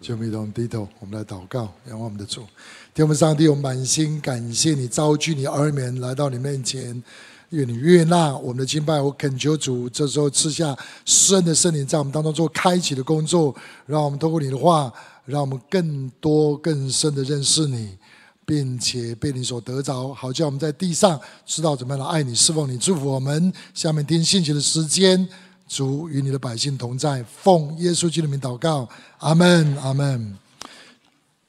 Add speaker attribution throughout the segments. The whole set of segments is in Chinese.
Speaker 1: 就一同低头，我们来祷告，仰望我们的主，天父上帝，我满心感谢你召聚你儿女来到你面前，愿你悦纳我们的敬拜。我恳求主，这时候赐下施恩的圣灵在我们当中做开启的工作，让我们透过你的话，让我们更多更深的认识你，并且被你所得着，好叫我们在地上知道怎么样来爱你、侍奉你、祝福我们。下面听信息的时间。主与你的百姓同在，奉耶稣基督的名祷告，阿门，阿门。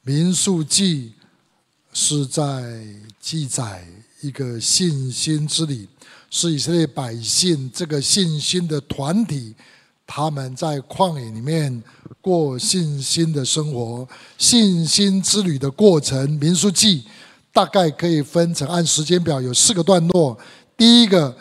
Speaker 1: 民数记是在记载一个信心之旅，是以色列百姓这个信心的团体，他们在旷野里面过信心的生活。信心之旅的过程，民数记大概可以分成按时间表有四个段落，第一个。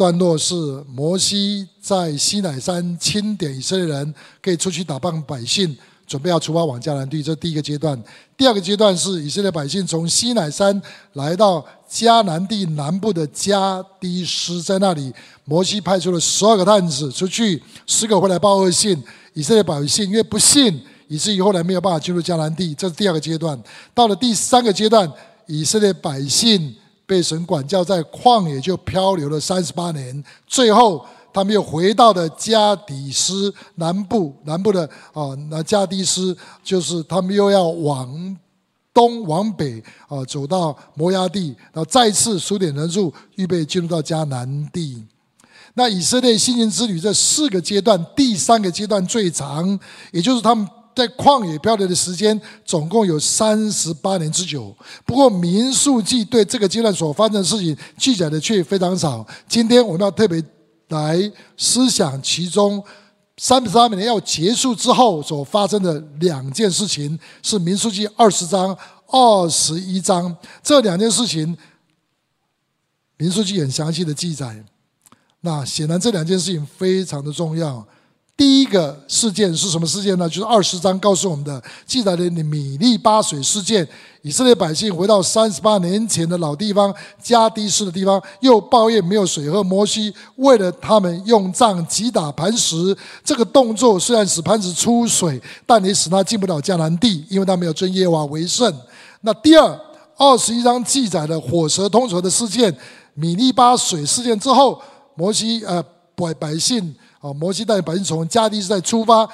Speaker 1: 段落是摩西在西乃山清点以色列人，可以出去打棒百姓，准备要出发往迦南地，这第一个阶段。第二个阶段是以色列百姓从西乃山来到迦南地南部的迦低斯，在那里，摩西派出了十二个探子出去，十个回来报恶信。以色列百姓因为不信，以至于后来没有办法进入迦南地，这是第二个阶段。到了第三个阶段，以色列百姓。被神管教，在旷野就漂流了三十八年，最后他们又回到了加底斯南部，南部的啊，那加底斯就是他们又要往东往北啊，走到摩押地，然后再次数点人数，预备进入到迦南地。那以色列信心之旅这四个阶段，第三个阶段最长，也就是他们。在旷野漂流的时间总共有三十八年之久。不过民数记对这个阶段所发生的事情记载的却非常少。今天我们要特别来思想其中三十八年要结束之后所发生的两件事情，是民数记二十章、二十一章这两件事情，民数记很详细的记载。那显然这两件事情非常的重要。第一个事件是什么事件呢？就是二十章告诉我们的，记载的米利巴水事件。以色列百姓回到三十八年前的老地方加低斯的地方，又抱怨没有水喝。摩西为了他们用杖击打磐石，这个动作虽然使磐石出水，但也使他进不了迦南地，因为他没有尊耶和华为圣。那第二二十一章记载的火舌通舌的事件，米利巴水事件之后，摩西呃百百姓。啊，摩西带领百姓从迦低斯再出发，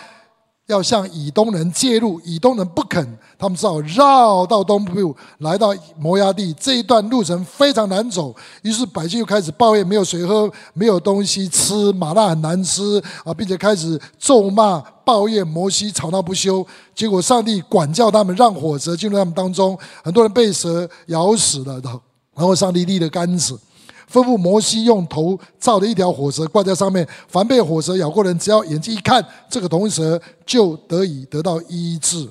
Speaker 1: 要向以东人介入，以东人不肯，他们只好绕到东部，来到摩押地。这一段路程非常难走，于是百姓又开始抱怨没有水喝，没有东西吃，马纳很难吃啊，并且开始咒骂、抱怨摩西，吵闹不休。结果上帝管教他们，让火蛇进入他们当中，很多人被蛇咬死了，然后上帝立了杆子。吩咐摩西用头造了一条火蛇挂在上面，凡被火蛇咬过人，只要眼睛一看这个铜蛇，就得以得到医治。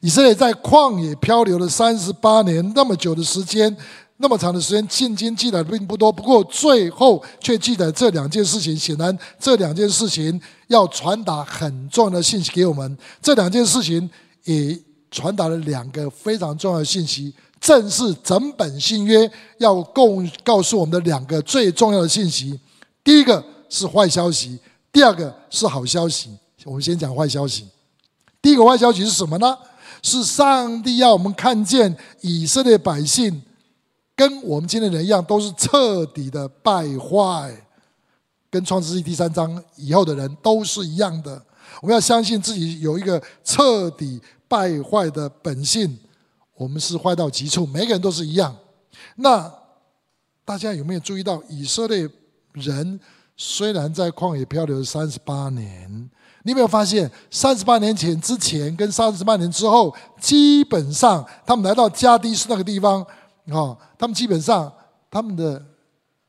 Speaker 1: 以色列在旷野漂流了三十八年，那么久的时间，那么长的时间，圣经记载并不多，不过最后却记载这两件事情。显然，这两件事情要传达很重要的信息给我们。这两件事情也传达了两个非常重要的信息。正是整本新约要共告诉我们的两个最重要的信息，第一个是坏消息，第二个是好消息。我们先讲坏消息。第一个坏消息是什么呢？是上帝要我们看见以色列百姓跟我们今天的人一样，都是彻底的败坏，跟创世记第三章以后的人都是一样的。我们要相信自己有一个彻底败坏的本性。我们是坏到极处，每个人都是一样。那大家有没有注意到，以色列人虽然在旷野漂流三十八年，你有没有发现，三十八年前之前跟三十八年之后，基本上他们来到加低斯那个地方，啊，他们基本上他们的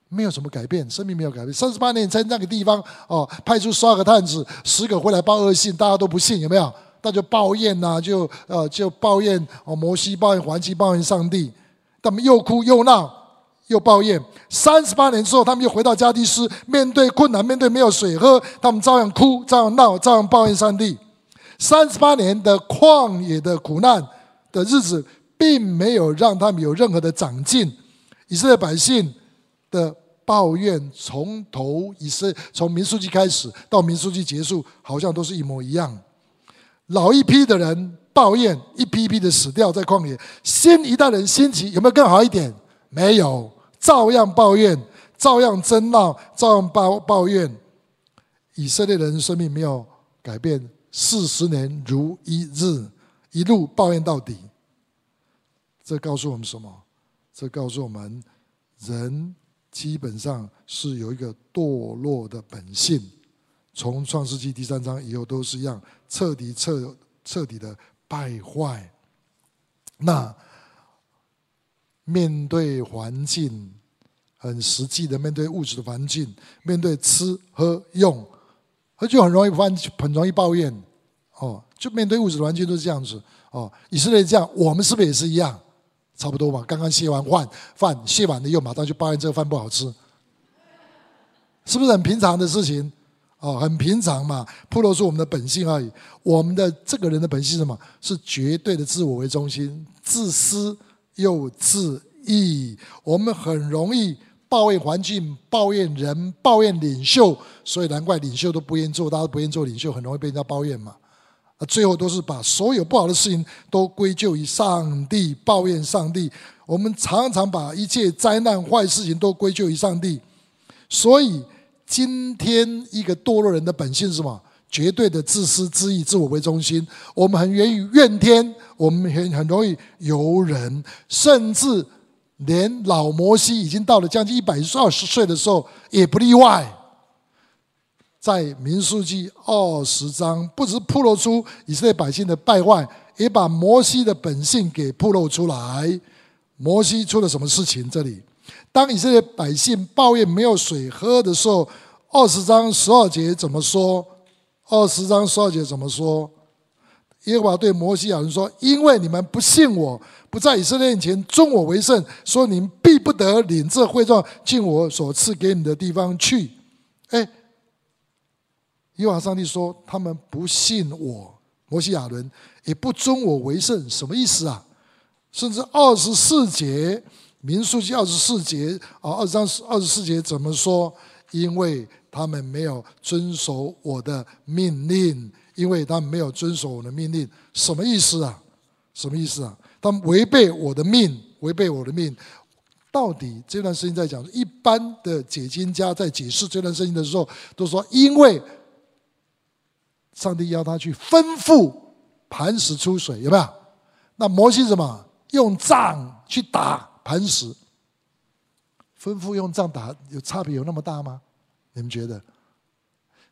Speaker 1: 没有什么改变，生命没有改变。三十八年在那个地方，哦，派出十二个探子，十个回来报恶信，大家都不信，有没有？那就抱怨呐、就呃就抱怨哦，摩西抱怨环境，抱怨上帝，他们又哭又闹又抱怨。三十八年之后，他们又回到加低斯，面对困难，面对没有水喝，他们照样哭，照样闹，照样抱怨上帝。三十八年的旷野的苦难的日子，并没有让他们有任何的长进。以色列百姓的抱怨，从头以色列从民数记开始到民数记结束，好像都是一模一样。老一批的人抱怨，一批一批的死掉在旷野；新一代人兴起，有没有更好一点？没有，照样抱怨，照样争闹，照样抱抱怨。以色列人生命没有改变，四十年如一日，一路抱怨到底。这告诉我们什么？这告诉我们，人基本上是有一个堕落的本性。从创世纪第三章以后都是一样，彻底彻彻底的败坏。那面对环境，很实际的面对物质的环境，面对吃喝用，他就很容易犯，很容易抱怨。哦，就面对物质的环境都是这样子。哦，以色列这样，我们是不是也是一样？差不多吧。刚刚卸完饭，饭卸完了又马上就抱怨这个饭不好吃，是不是很平常的事情？哦，很平常嘛，暴露出我们的本性而已。我们的这个人的本性是什么？是绝对的自我为中心，自私又自义。我们很容易抱怨环境、抱怨人、抱怨领袖，所以难怪领袖都不愿意做，大家都不愿意做领袖，很容易被人家抱怨嘛。啊，最后都是把所有不好的事情都归咎于上帝，抱怨上帝。我们常常把一切灾难、坏事情都归咎于上帝，所以。今天一个堕落人的本性是什么？绝对的自私自利、自我为中心。我们很愿意怨天，我们很很容易尤人，甚至连老摩西已经到了将近一百二十岁的时候也不例外。在民数记二十章，不只暴露出以色列百姓的败坏，也把摩西的本性给暴露出来。摩西出了什么事情？这里。当以色列百姓抱怨没有水喝的时候，二十章十二节怎么说？二十章十二节怎么说？耶和华对摩西亚伦说：“因为你们不信我，不在以色列前尊我为圣，所以你们必不得领这会状进我所赐给你的地方去。”哎，耶和华上帝说：“他们不信我，摩西亚伦也不尊我为圣，什么意思啊？”甚至二十四节。民数记二十四节啊，二十章二十四节怎么说？因为他们没有遵守我的命令，因为他们没有遵守我的命令，什么意思啊？什么意思啊？他们违背我的命，违背我的命。到底这段圣经在讲？一般的解经家在解释这段事情的时候，都说因为上帝要他去吩咐磐石出水，有没有？那摩西什么？用杖去打。磐石，吩咐用杖打，有差别有那么大吗？你们觉得？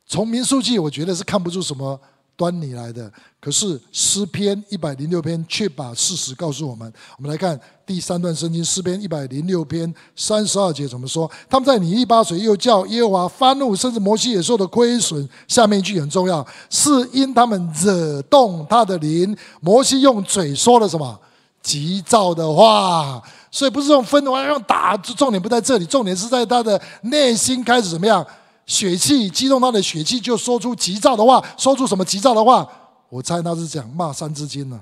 Speaker 1: 从民数记，我觉得是看不出什么端倪来的。可是诗篇一百零六篇却把事实告诉我们。我们来看第三段圣经，诗篇一百零六篇三十二节怎么说？他们在尼利巴水又叫耶和华发怒，甚至摩西也受的亏损。下面一句很重要，是因他们惹动他的灵。摩西用嘴说了什么？急躁的话。所以不是用分的话，用打，重点不在这里，重点是在他的内心开始怎么样？血气激动，他的血气就说出急躁的话，说出什么急躁的话？我猜他是讲骂三字经呢。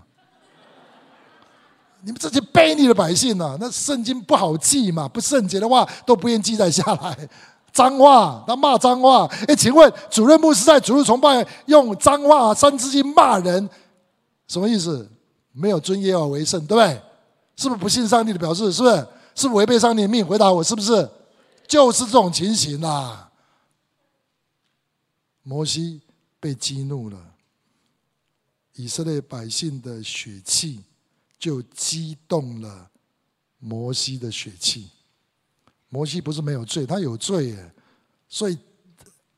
Speaker 1: 你们这些悖逆的百姓呢？那圣经不好记嘛，不圣洁的话都不愿记载下来，脏话，他骂脏话。哎，请问主任牧师在主日崇拜用脏话三字经骂人，什么意思？没有尊耶和为圣，对不对？是不是不信上帝的表示？是不是？是违背上帝的命？回答我，是不是？就是这种情形啦。摩西被激怒了，以色列百姓的血气就激动了摩西的血气。摩西不是没有罪，他有罪耶。所以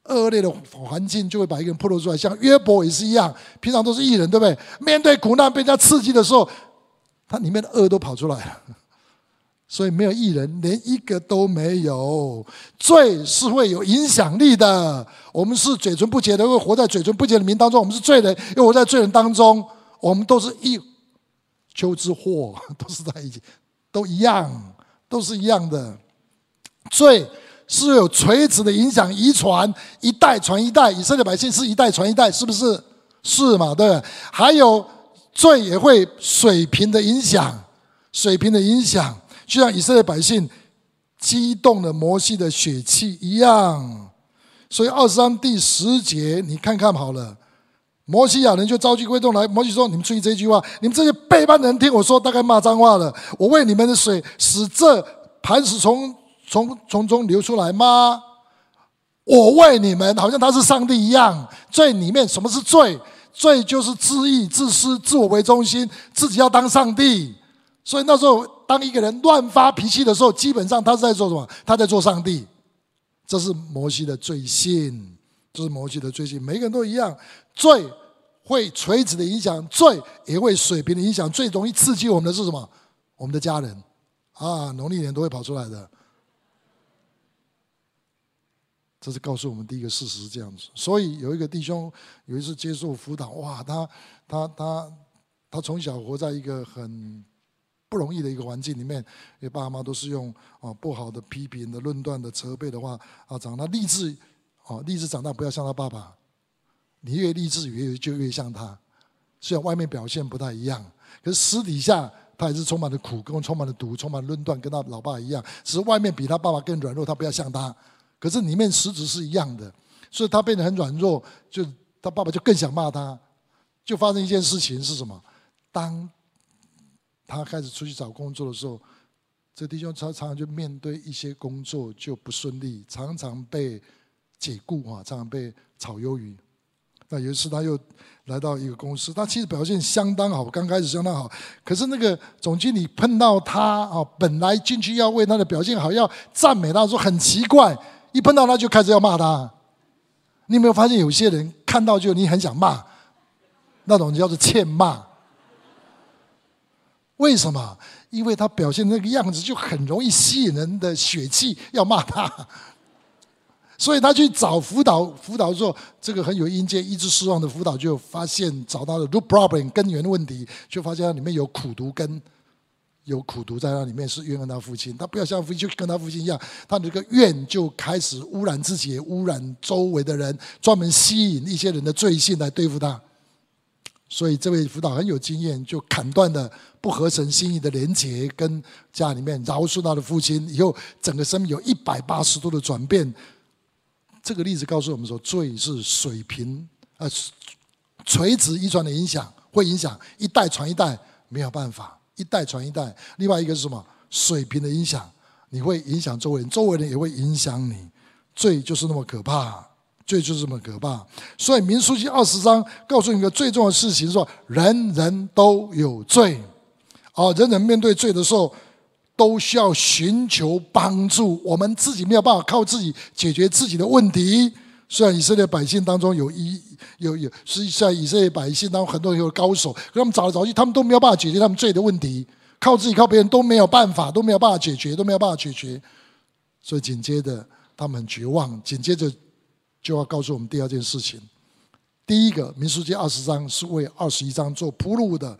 Speaker 1: 恶劣的环境就会把一个人暴露出来。像约伯也是一样，平常都是艺人，对不对？面对苦难被人家刺激的时候。他里面的恶都跑出来了，所以没有义人，连一个都没有。罪是会有影响力的。我们是嘴唇不洁的，会活在嘴唇不洁的民当中。我们是罪人，又活在罪人当中。我们都是一丘之祸，都是在一起，都一样，都是一样的。罪是有垂直的影响，遗传一代传一代。以色列百姓是一代传一代，是不是？是嘛？对。还有。罪也会水平的影响，水平的影响，就像以色列百姓激动了摩西的血气一样。所以二十章第十节，你看看好了，摩西亚人就召集会众来，摩西说：“你们注意这句话，你们这些背叛的人听我说，大概骂脏话了。我为你们的水使这磐石从从从中流出来吗？我为你们，好像他是上帝一样。罪里面什么是罪？罪就是自义、自私、自我为中心，自己要当上帝。所以那时候，当一个人乱发脾气的时候，基本上他是在做什么？他在做上帝。这是摩西的罪性。”这是摩西的罪性，每个人都一样。罪会垂直的影响，罪也会水平的影响。最容易刺激我们的是什么？我们的家人啊，农历年都会跑出来的。这是告诉我们第一个事实是这样子。所以有一个弟兄有一次接受辅导，哇，他他他他从小活在一个很不容易的一个环境里面，因为爸妈都是用啊不好的批评的、论断的、责备的话啊，长大立志。啊，立志长大不要像他爸爸，你越立志越就越像他。虽然外面表现不太一样，可是私底下他也是充满了苦，跟充满了毒，充满论断，跟他老爸一样。只是外面比他爸爸更软弱，他不要像他。可是里面实质是一样的，所以他变得很软弱，就他爸爸就更想骂他。就发生一件事情是什么？当他开始出去找工作的时候，这弟兄常常就面对一些工作就不顺利，常常被。解雇啊，常常被炒鱿鱼。那有一次他又来到一个公司，他其实表现相当好，刚开始相当好。可是那个总经理碰到他啊，本来进去要为他的表现好，要赞美他，说很奇怪，一碰到他就开始要骂他。你有没有发现有些人看到就你很想骂，那种叫做欠骂。为什么？因为他表现那个样子就很容易吸引人的血气，要骂他。所以他去找辅导，辅导的时候，这个很有阴间医治失望的辅导就发现找到了 root problem 根源问题，就发现里面有苦毒根，有苦毒在那里面，是怨恨他父亲。他不要像父亲，就跟他父亲一样，他那个怨就开始污染自己，污染周围的人，专门吸引一些人的罪性来对付他。所以这位辅导很有经验，就砍断了不合神心意的连结，跟家里面饶恕他的父亲，以后整个生命有一百八十度的转变。这个例子告诉我们说，罪是水平呃垂直遗传的影响，会影响一代传一代，没有办法，一代传一代。另外一个是什么？水平的影响，你会影响周围人，周围人也会影响你。罪就是那么可怕，罪就是这么可怕。所以民数记二十章告诉你一个最重要的事情：说人人都有罪，啊，人人面对罪的时候。都需要寻求帮助，我们自己没有办法靠自己解决自己的问题。虽然以色列百姓当中有一有有，实际上以色列百姓当中很多人有高手，可他们找来找去，他们都没有办法解决他们自己的问题，靠自己靠别人都没有办法，都没有办法解决，都没有办法解决。所以紧接着他们很绝望，紧接着就要告诉我们第二件事情。第一个，民数记二十章是为二十一章做铺路的。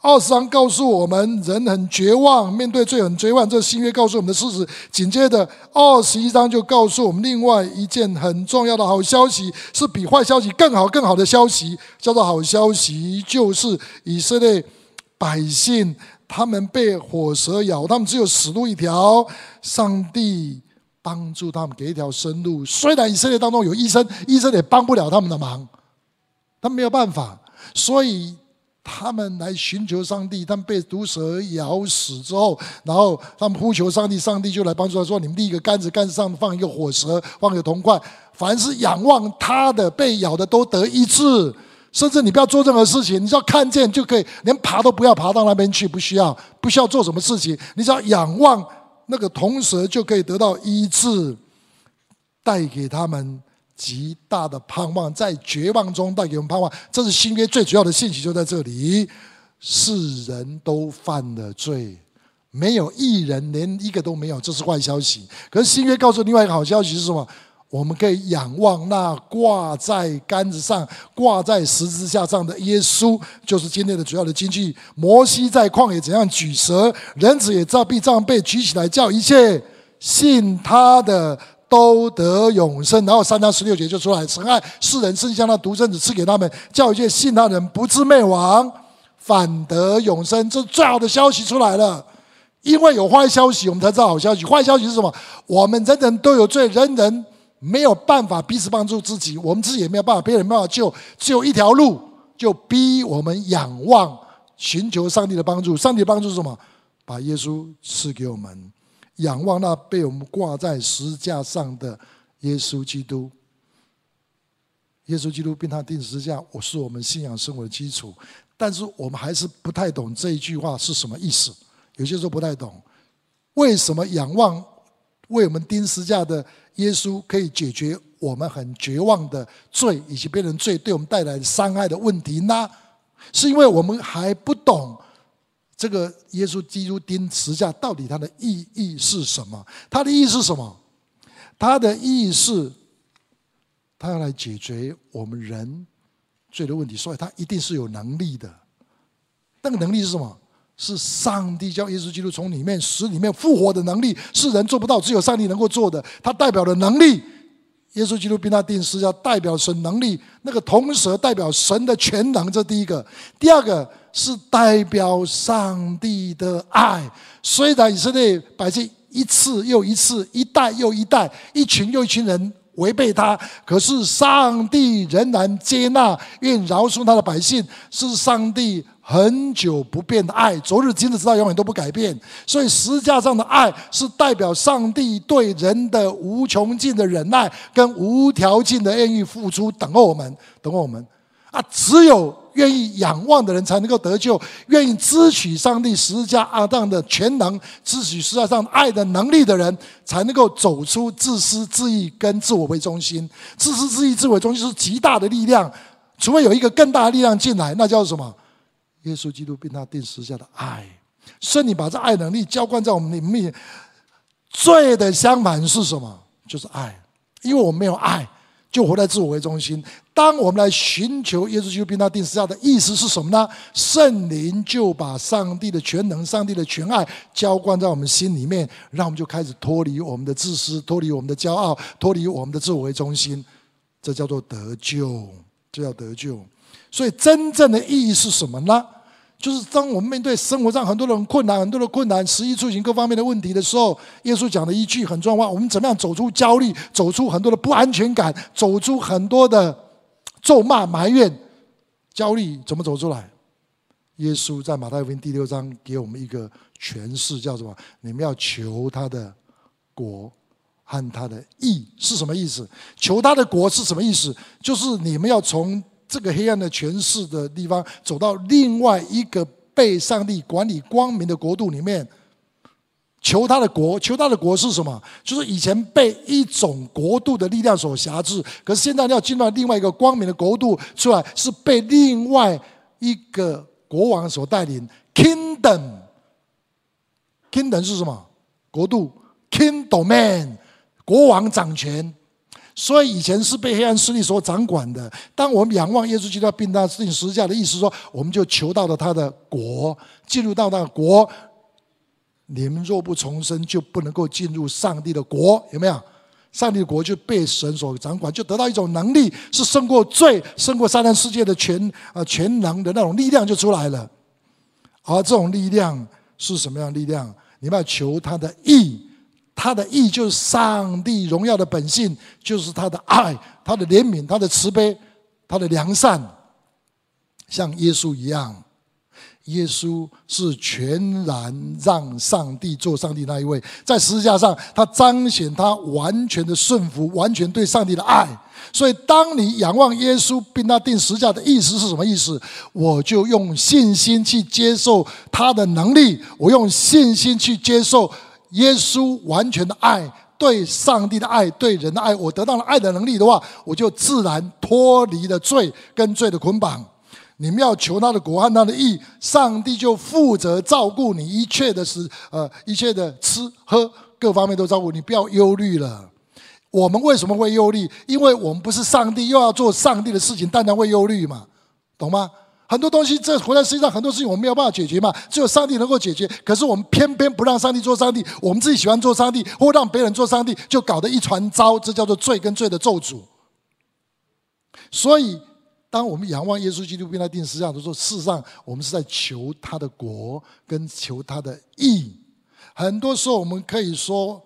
Speaker 1: 二十章告诉我们，人很绝望，面对罪很绝望。这是新约告诉我们的事实。紧接着，二十一章就告诉我们另外一件很重要的好消息，是比坏消息更好、更好的消息，叫做好消息，就是以色列百姓他们被火蛇咬，他们只有死路一条。上帝帮助他们，给一条生路。虽然以色列当中有医生，医生也帮不了他们的忙，他没有办法，所以。他们来寻求上帝，他们被毒蛇咬死之后，然后他们呼求上帝，上帝就来帮助他说：“你们立一个杆子，杆子上放一个火蛇，放一个铜块，凡是仰望他的，被咬的都得医治。甚至你不要做任何事情，你只要看见就可以，连爬都不要爬到那边去，不需要，不需要做什么事情，你只要仰望那个铜蛇就可以得到医治，带给他们。”极大的盼望，在绝望中带给我们盼望，这是新约最主要的信息，就在这里。世人都犯了罪，没有一人，连一个都没有，这是坏消息。可是新约告诉另外一个好消息是什么？我们可以仰望那挂在杆子上、挂在十字架上的耶稣，就是今天的主要的经句。摩西在旷野怎样举蛇，人子也照必这样被举起来，叫一切信他的。都得永生，然后三章十六节就出来，神爱世人，甚至将他独生子赐给他们，叫一切信他人不至灭亡，反得永生。这最好的消息出来了，因为有坏消息，我们才知道好消息。坏消息是什么？我们人人都有罪，人人没有办法彼此帮助自己，我们自己也没有办法，别人没有办法救，只有一条路，就逼我们仰望，寻求上帝的帮助。上帝的帮助是什么？把耶稣赐给我们，仰望那被我们挂在十字架上的耶稣基督。耶稣基督并他钉十字架，我是我们信仰生活的基础。但是我们还是不太懂这一句话是什么意思。有些时候不太懂，为什么仰望为我们钉十字架的耶稣可以解决我们很绝望的罪以及被人罪对我们带来的伤害的问题呢？是因为我们还不懂这个耶稣基督钉十字架到底它的意义是什么？它的意义是什么？它的意义是。他要来解决我们人罪的问题，所以他一定是有能力的。那个能力是什么？是上帝叫耶稣基督从里面死里面复活的能力，是人做不到，只有上帝能够做的。他代表的能力，耶稣基督并他定是要代表神能力，那个铜蛇代表神的全能。这第一个，第二个是代表上帝的爱。虽然以色列百姓一次又一次，一代又一代，一群又一群人。违背他，可是上帝仍然接纳，愿饶恕他的百姓，是上帝很久不变的爱，昨日、今日、直到永远都不改变。所以十字架上的爱是代表上帝对人的无穷尽的忍耐，跟无条件的愿意付出，等候我们，等候我们。啊，只有愿意仰望的人才能够得救，愿意支取上帝十字架阿当的全能，支取十字架上爱的能力的人，才能够走出自私自义跟自我为中心。自私自义、自我为中心是极大的力量，除非有一个更大的力量进来，那叫什么？耶稣基督并他钉十字架的爱，圣灵把这爱能力浇灌在我们里面。罪的相反是什么？就是爱，因为我们没有爱。就活在自我为中心。当我们来寻求耶稣基督并他钉十字架的意思是什么呢？圣灵就把上帝的全能、上帝的全爱浇灌在我们心里面，让我们就开始脱离我们的自私，脱离我们的骄傲，脱离我们的自我为中心。这叫做得救，这叫得救。所以真正的意义是什么呢？就是当我们面对生活上很多的困难、很多的困难、食衣住行各方面的问题的时候，耶稣讲的一句很重要话：我们怎么样走出焦虑，走出很多的不安全感，走出很多的咒骂、埋怨、焦虑？怎么走出来？耶稣在马太福音第六章给我们一个诠释，叫什么？你们要求他的国和他的义是什么意思？求他的国是什么意思？就是你们要从。这个黑暗的权势的地方，走到另外一个被上帝管理光明的国度里面，求他的国，求他的国是什么？就是以前被一种国度的力量所辖制，可是现在要进到另外一个光明的国度出来，是被另外一个国王所带领。Kingdom，Kingdom 是什么？国度，Kingdom man，国王掌权。所以以前是被黑暗势力所掌管的。当我们仰望耶稣基督并他钉十字架的意思说，我们就求到了他的国，进入到那个国。你们若不重生，就不能够进入上帝的国，有没有？上帝的国就被神所掌管，就得到一种能力，是胜过罪、胜过撒旦世界的全啊全能的那种力量就出来了。而这种力量是什么样的力量？你们要求他的义。他的义就是上帝荣耀的本性，就是他的爱、他的怜悯、他的慈悲、他的良善，像耶稣一样。耶稣是全然让上帝做上帝那一位，在十字架上，他彰显他完全的顺服，完全对上帝的爱。所以，当你仰望耶稣并他钉十字架的意思是什么意思？我就用信心去接受他的能力，我用信心去接受。耶稣完全的爱，对上帝的爱，对人的爱，我得到了爱的能力的话，我就自然脱离了罪跟罪的捆绑。你们要求他的国和他的义，上帝就负责照顾你一切的事，呃，一切的吃喝各方面都照顾你，不要忧虑了。我们为什么会忧虑？因为我们不是上帝，又要做上帝的事情，当然会忧虑嘛，懂吗？很多东西，这活在世界上，很多事情我们没有办法解决嘛，只有上帝能够解决。可是我们偏偏不让上帝做上帝，我们自己喜欢做上帝，或让别人做上帝，就搞得一团糟。这叫做罪跟罪的咒诅。所以，当我们仰望耶稣基督并他定十字架的时候，事实上我们是在求他的国跟求他的义。很多时候我们可以说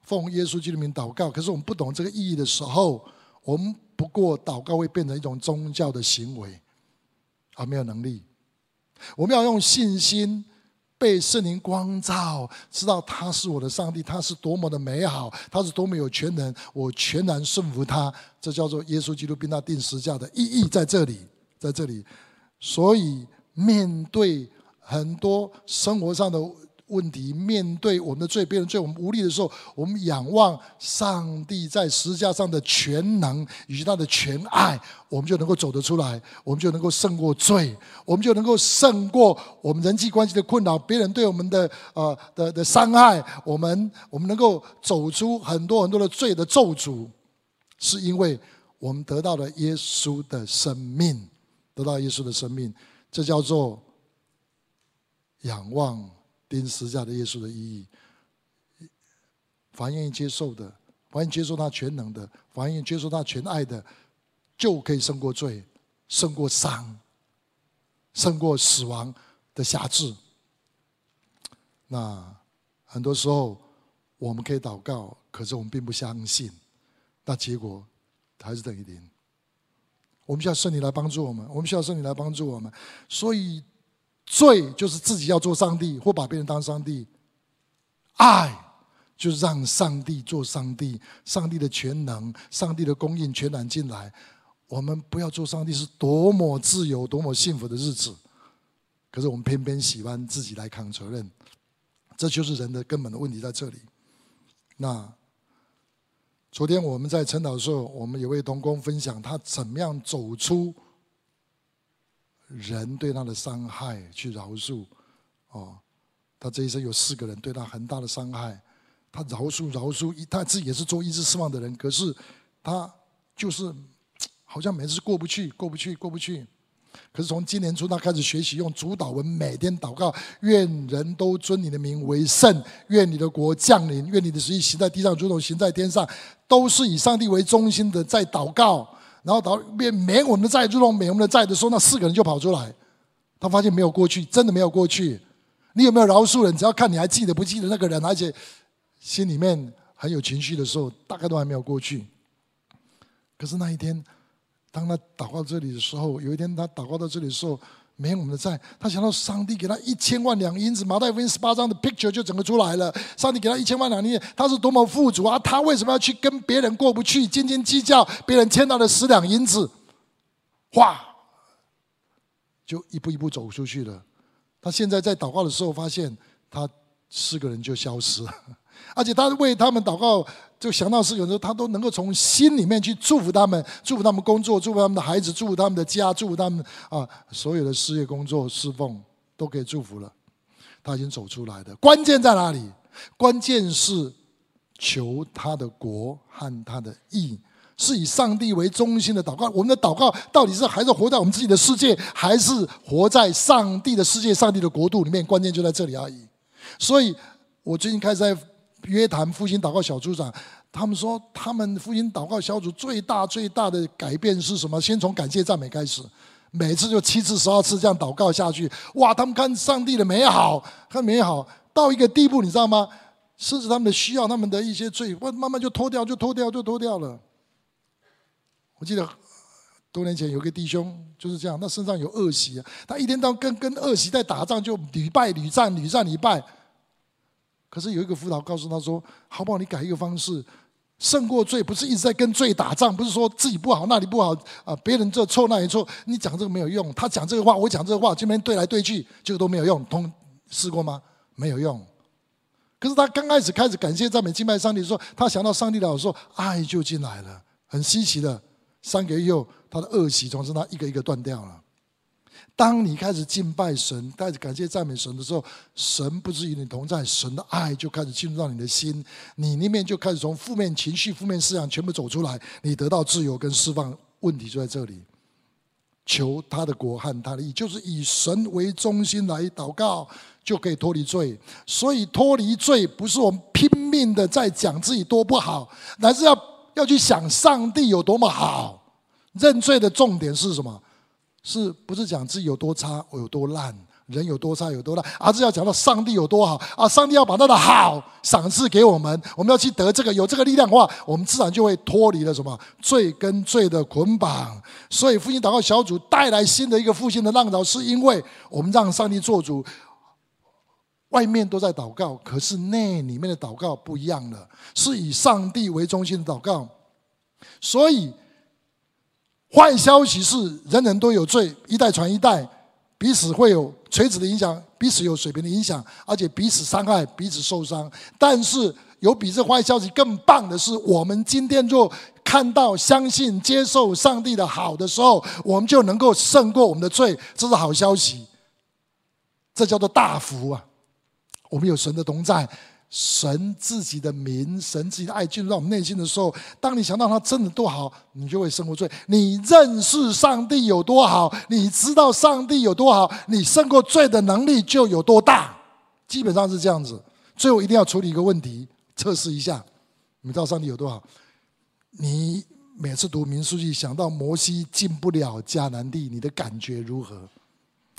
Speaker 1: 奉耶稣基督名祷告，可是我们不懂这个意义的时候，我们不过祷告会变成一种宗教的行为。而没有能力。我们要用信心被圣灵光照，知道他是我的上帝，他是多么的美好，他是多么有全能，我全然顺服他。这叫做耶稣基督并他定十字架的意义在这里，在这里。所以面对很多生活上的。问题面对我们的罪，别人罪，我们无力的时候，我们仰望上帝在十字架上的全能以及他的全爱，我们就能够走得出来，我们就能够胜过罪，我们就能够胜过我们人际关系的困扰，别人对我们的呃的的伤害，我们我们能够走出很多很多的罪的咒诅，是因为我们得到了耶稣的生命，得到耶稣的生命，这叫做仰望。钉十字架的耶稣的意义，凡愿意接受的，凡愿意接受他全能的，凡愿意接受他全爱的，就可以胜过罪，胜过伤，胜过死亡的辖制。那很多时候我们可以祷告，可是我们并不相信，那结果还是等于零。我们需要圣灵来帮助我们，我们需要圣灵来帮助我们，所以。罪就是自己要做上帝，或把别人当上帝；爱就是让上帝做上帝，上帝的全能、上帝的供应全然进来。我们不要做上帝，是多么自由、多么幸福的日子。可是我们偏偏喜欢自己来扛责任，这就是人的根本的问题在这里。那昨天我们在晨祷的时候，我们有位同工分享他怎么样走出。人对他的伤害去饶恕，哦，他这一生有四个人对他很大的伤害，他饶恕饶恕，他自己也是做医治释放的人，可是他就是好像每次过不去，过不去，过不去。可是从今年初他开始学习用主祷文，每天祷告，愿人都尊你的名为圣，愿你的国降临，愿你的旨意行在地上，如同行在天上，都是以上帝为中心的在祷告。然后到免免我们的债，如同免我们的债的时候，那四个人就跑出来。他发现没有过去，真的没有过去。你有没有饶恕人？只要看你还记得不记得那个人，而且心里面很有情绪的时候，大概都还没有过去。可是那一天，当他祷告这里的时候，有一天他祷告到这里的时候。免我们的债，他想到上帝给他一千万两银子，马太福音十八章的 picture 就整个出来了。上帝给他一千万两银子，他是多么富足啊！他为什么要去跟别人过不去，斤斤计较别人欠他的十两银子？哗，就一步一步走出去了。他现在在祷告的时候，发现他四个人就消失了。而且他为他们祷告，就想到是有时候他都能够从心里面去祝福他们，祝福他们工作，祝福他们的孩子，祝福他们的家，祝福他们啊所有的事业工作侍奉都可以祝福了。他已经走出来的，关键在哪里？关键是求他的国和他的义，是以上帝为中心的祷告。我们的祷告到底是还是活在我们自己的世界，还是活在上帝的世界、上帝的国度里面？关键就在这里而已。所以我最近开始在。约谈复兴祷告小组长，他们说他们复兴祷告小组最大最大的改变是什么？先从感谢赞美开始，每次就七次十二次这样祷告下去，哇！他们看上帝的美好，看美好到一个地步，你知道吗？甚至他们的需要，他们的一些罪，哇，慢慢就脱掉，就脱掉，就脱掉了。我记得多年前有个弟兄就是这样，他身上有恶习，他一天到跟跟恶习在打仗，就屡败屡战，屡战屡败。可是有一个辅导告诉他说：“好不好？你改一个方式，胜过罪，不是一直在跟罪打仗，不是说自己不好那里不好啊，别人这错那里错。你讲这个没有用，他讲这个话，我讲这个话，这边对来对去，这个都没有用。通试过吗？没有用。可是他刚开始开始感谢赞美敬拜上帝的时候，他想到上帝的时候，爱就进来了，很稀奇的。三个月以后，他的恶习从身上一个一个断掉了。”当你开始敬拜神，开始感谢赞美神的时候，神不是与你同在，神的爱就开始进入到你的心，你那面就开始从负面情绪、负面思想全部走出来，你得到自由跟释放。问题就在这里，求他的国和他的义，就是以神为中心来祷告，就可以脱离罪。所以脱离罪不是我们拼命的在讲自己多不好，乃是要要去想上帝有多么好。认罪的重点是什么？是不是讲自己有多差，我有多烂？人有多差有多烂，而是要讲到上帝有多好啊！上帝要把他的好赏赐给我们，我们要去得这个，有这个力量的话，我们自然就会脱离了什么罪跟罪的捆绑。所以复兴祷告小组带来新的一个复兴的浪潮，是因为我们让上帝做主。外面都在祷告，可是内里面的祷告不一样了，是以上帝为中心的祷告。所以坏消息是人人都有罪，一代传一代，彼此会有垂直的影响，彼此有水平的影响，而且彼此伤害，彼此受伤。但是有比这坏消息更棒的是，我们今天若看到、相信、接受上帝的好的时候，我们就能够胜过我们的罪，这是好消息。这叫做大福啊！我们有神的同在，神自己的名，神自己的爱进入到我们内心的时候，当你想到他真的多好，你就会胜过罪。你认识上帝有多好，你知道上帝有多好，你胜过罪的能力就有多大。基本上是这样子。最后一定要处理一个问题，测试一下，你知道上帝有多好？你每次读民数记，想到摩西进不了迦南地，你的感觉如何？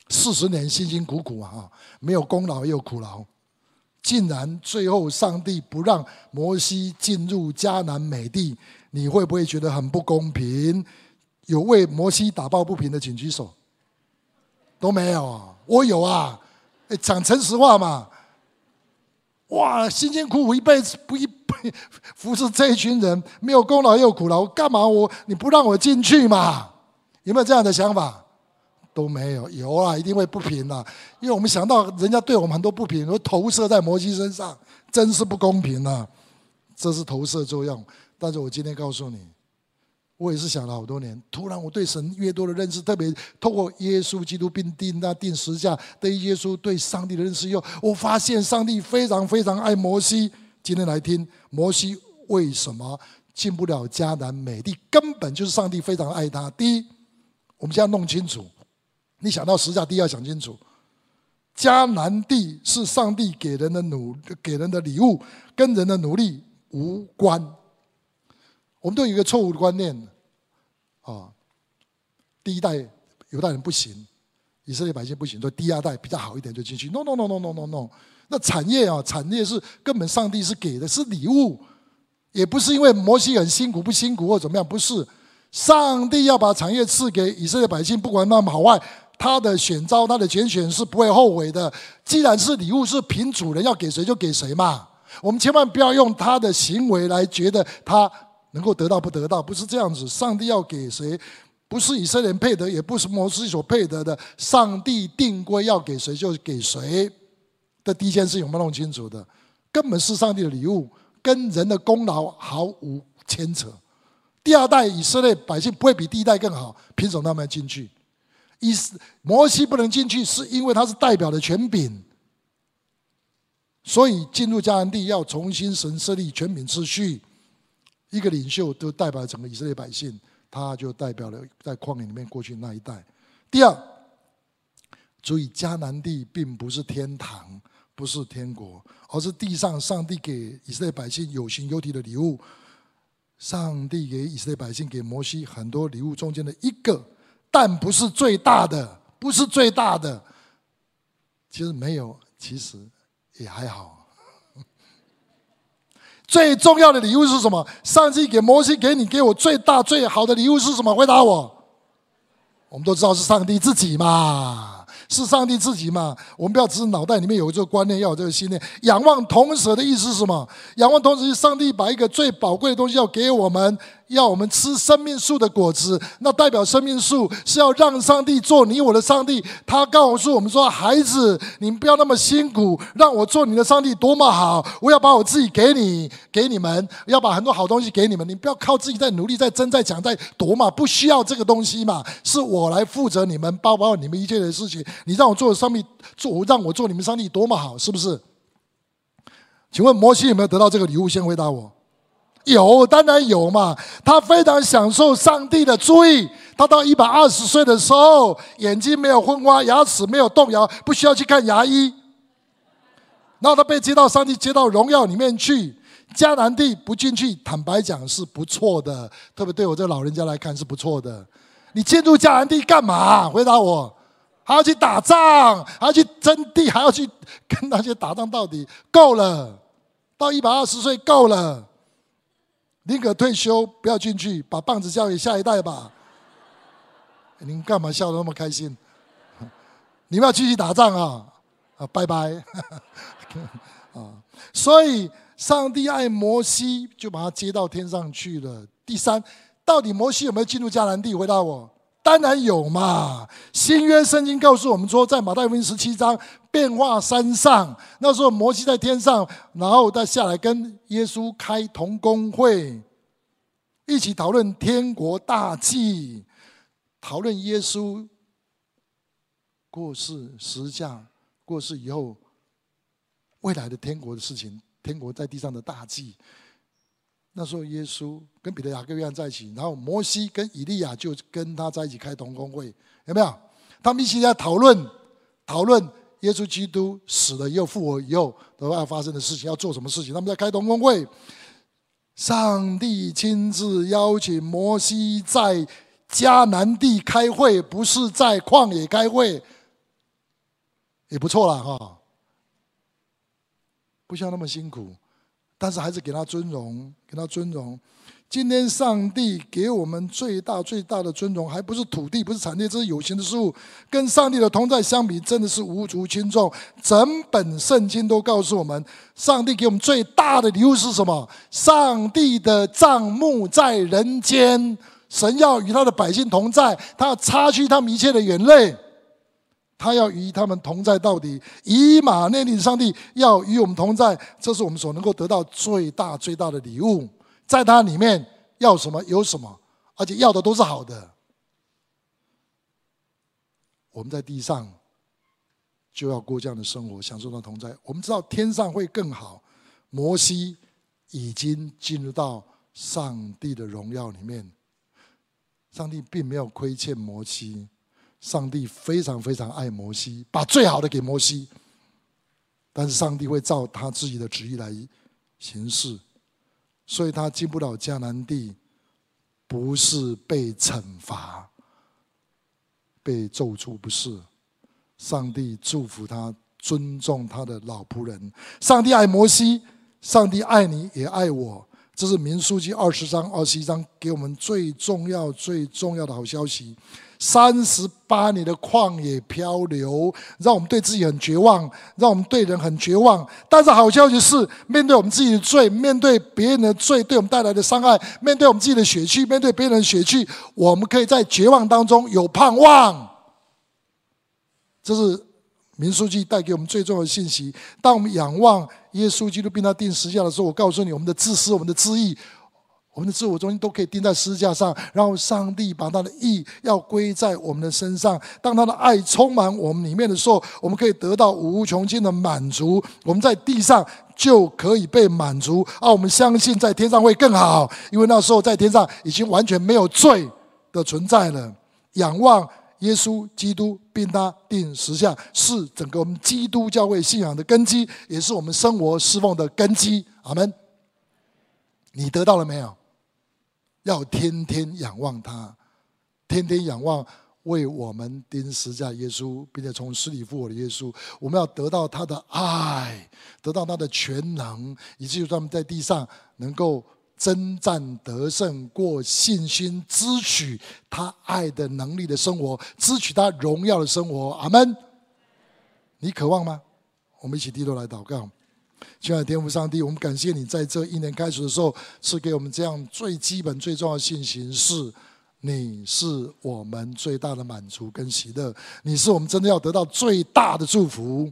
Speaker 1: 四十年辛辛苦苦啊，没有功劳也有苦劳。竟然最后上帝不让摩西进入迦南美地，你会不会觉得很不公平？有为摩西打抱不平的，请举手。都没有，我有啊。讲诚实话嘛。哇，辛辛苦苦一辈子不一 服侍这一群人，没有功劳也有苦劳，干嘛我你不让我进去嘛？有没有这样的想法？都没有，有啊，一定会不平啊，因为我们想到人家对我们很多不平，都投射在摩西身上，真是不公平啊！这是投射作用。但是我今天告诉你，我也是想了好多年，突然我对神越多的认识，特别透过耶稣基督并钉那钉十字架的耶稣对上帝的认识以后，我发现上帝非常非常爱摩西。今天来听摩西为什么进不了迦南美地，根本就是上帝非常爱他。第一，我们现在弄清楚。你想到十字架，第一要想清楚，迦南地是上帝给人的努给人的礼物，跟人的努力无关。我们都有一个错误的观念，啊，第一代犹太人不行，以色列百姓不行，所以第二代比较好一点就进去。No no no no no no no，那产业啊，产业是根本上帝是给的，是礼物，也不是因为摩西很辛苦不辛苦或怎么样，不是，上帝要把产业赐给以色列百姓，不管那么好坏。他的选召，他的拣选是不会后悔的。既然是礼物，是凭主人要给谁就给谁嘛。我们千万不要用他的行为来觉得他能够得到不得到，不是这样子。上帝要给谁，不是以色列人配得，也不是摩西所配得的。上帝定规要给谁就给谁。的第一件事有没有弄清楚的，根本是上帝的礼物，跟人的功劳毫无牵扯。第二代以色列百姓不会比第一代更好，凭什么他们要进去？意思摩西不能进去，是因为他是代表的权柄，所以进入迦南地要重新神设立权柄秩序。一个领袖都代表整个以色列百姓，他就代表了在旷野里面过去那一代。第二，注意迦南地并不是天堂，不是天国，而是地上上帝给以色列百姓有形有体的礼物。上帝给以色列百姓给摩西很多礼物中间的一个。但不是最大的，不是最大的。其实没有，其实也还好。最重要的礼物是什么？上帝给摩西给你给我最大最好的礼物是什么？回答我。我们都知道是上帝自己嘛。是上帝自己嘛？我们不要只是脑袋里面有这个观念，要有这个信念。仰望铜蛇的意思是什么？仰望铜蛇是上帝把一个最宝贵的东西要给我们。要我们吃生命树的果子，那代表生命树是要让上帝做你我的上帝。他告诉我们说：“孩子，你们不要那么辛苦，让我做你的上帝多么好！我要把我自己给你，给你们，要把很多好东西给你们。你不要靠自己在努力、在争、在抢、在夺嘛，不需要这个东西嘛，是我来负责你们，包包你们一切的事情。你让我做上帝，做让我做你们上帝多么好，是不是？请问摩西有没有得到这个礼物？先回答我。”有，当然有嘛。他非常享受上帝的注意。他到一百二十岁的时候，眼睛没有昏花，牙齿没有动摇，不需要去看牙医。然后他被接到上帝接到荣耀里面去。迦南地不进去，坦白讲是不错的，特别对我这老人家来看是不错的。你进入迦南地干嘛？回答我。还要去打仗，还要去争地，还要去跟那些打仗到底，够了，到一百二十岁够了，宁可退休，不要进去，把棒子交给下一代吧。您干嘛笑得那么开心？你们要继续打仗啊？啊，拜拜！啊，所以上帝爱摩西，就把他接到天上去了。第三，到底摩西有没有进入迦南地？回答我。当然有嘛！新约圣经告诉我们说，在马太福音十七章变化山上，那时候摩西在天上，然后他下来跟耶稣开同工会，一起讨论天国大计，讨论耶稣过世、十架、过世以后未来的天国的事情，天国在地上的大计。那时候，耶稣跟彼得、雅各、约翰在一起，然后摩西跟以利亚就跟他在一起开同工会，有没有？他们一起在讨论讨论耶稣基督死了又复活以后都要发生的事情，要做什么事情？他们在开同工会。上帝亲自邀请摩西在迦南地开会，不是在旷野开会，也不错了哈，不需要那么辛苦。但是还是给他尊荣，给他尊荣。今天上帝给我们最大最大的尊荣，还不是土地，不是产业，这是有形的事物。跟上帝的同在相比，真的是无足轻重。整本圣经都告诉我们，上帝给我们最大的礼物是什么？上帝的帐幕在人间，神要与他的百姓同在，他要擦去他们一切的眼泪。他要与他们同在到底，以马内利上帝要与我们同在，这是我们所能够得到最大最大的礼物。在他里面要什么有什么，而且要的都是好的。我们在地上就要过这样的生活，享受到同在。我们知道天上会更好。摩西已经进入到上帝的荣耀里面，上帝并没有亏欠摩西。上帝非常非常爱摩西，把最好的给摩西。但是上帝会照他自己的旨意来行事，所以他进不了迦南地，不是被惩罚、被咒诅，不是。上帝祝福他，尊重他的老仆人。上帝爱摩西，上帝爱你也爱我。这是民数记二十章、二十一章给我们最重要、最重要的好消息。三十八年的旷野漂流，让我们对自己很绝望，让我们对人很绝望。但是好消息是，面对我们自己的罪，面对别人的罪对我们带来的伤害，面对我们自己的血气，面对别人的血气，我们可以在绝望当中有盼望。这是民书记带给我们最重要的信息。当我们仰望耶稣基督并他钉十字架的时候，我告诉你，我们的自私，我们的自义。我们的自我中心都可以钉在十字架上，然后上帝把他的意要归在我们的身上。当他的爱充满我们里面的时候，我们可以得到无穷尽的满足。我们在地上就可以被满足，而我们相信在天上会更好，因为那时候在天上已经完全没有罪的存在了。仰望耶稣基督并他钉十字架，是整个我们基督教会信仰的根基，也是我们生活侍奉的根基。阿门。你得到了没有？要天天仰望他，天天仰望为我们钉十字架耶稣，并且从死里复活的耶稣。我们要得到他的爱，得到他的全能，以至于他们在地上能够征战得胜，过信心支取他爱的能力的生活，支取他荣耀的生活。阿门。你渴望吗？我们一起低头来祷告。亲爱的天父上帝，我们感谢你在这一年开始的时候，赐给我们这样最基本、最重要的信心是：你是我们最大的满足跟喜乐，你是我们真的要得到最大的祝福。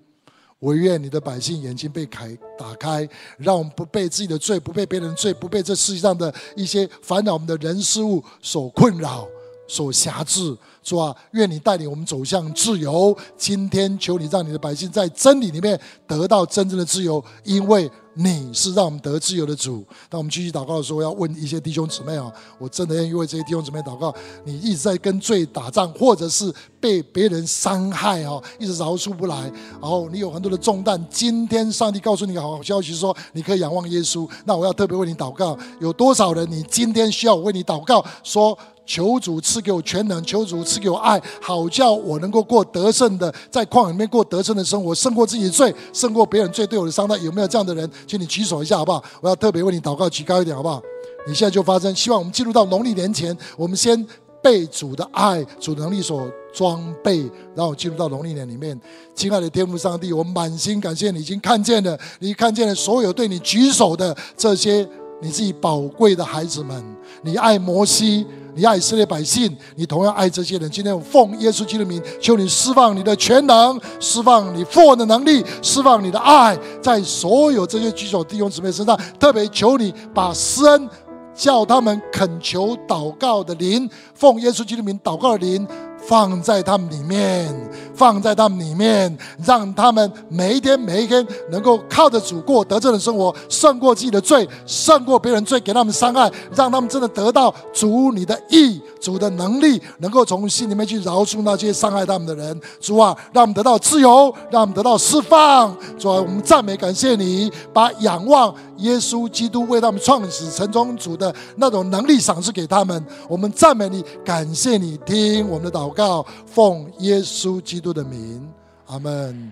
Speaker 1: 我愿你的百姓眼睛被开打开，让我们不被自己的罪、不被别人罪、不被这世界上的一些烦恼我们的人事物所困扰。所辖制，主啊，愿你带领我们走向自由。今天求你让你的百姓在真理里面得到真正的自由，因为你是让我们得自由的主。当我们继续祷告的时候，要问一些弟兄姊妹啊，我真的愿意为这些弟兄姊妹祷告。你一直在跟罪打仗，或者是被别人伤害啊，一直饶恕不来，然后你有很多的重担。今天上帝告诉你个好消息，说你可以仰望耶稣。那我要特别为你祷告。有多少人？你今天需要我为你祷告？说。求主赐给我全能，求主赐给我爱，好叫我能够过得胜的，在旷野里面过得胜的生活，胜过自己的罪，胜过别人罪对我的伤害。有没有这样的人？请你举手一下，好不好？我要特别为你祷告，举高一点，好不好？你现在就发声。希望我们进入到农历年前，我们先被主的爱、主能力所装备，然后进入到农历年里面。亲爱的天父上帝，我满心感谢你，已经看见了，你看见了所有对你举手的这些你自己宝贵的孩子们，你爱摩西。你爱以色列百姓，你同样爱这些人。今天我奉耶稣基督的名，求你释放你的全能，释放你复活的能力，释放你的爱，在所有这些举手弟兄姊妹身上。特别求你把施恩，叫他们恳求祷告的灵，奉耶稣基督的名祷告的灵。放在他们里面，放在他们里面，让他们每一天每一天能够靠着主过得胜的生活，胜过自己的罪，胜过别人罪给他们伤害，让他们真的得到主你的义，主的能力，能够从心里面去饶恕那些伤害他们的人。主啊，让我们得到自由，让我们得到释放。主啊，我们赞美感谢你，把仰望耶稣基督为他们创始成终主的那种能力赏赐给他们。我们赞美你，感谢你，听我们的祷告。告奉耶稣基督的名，阿门。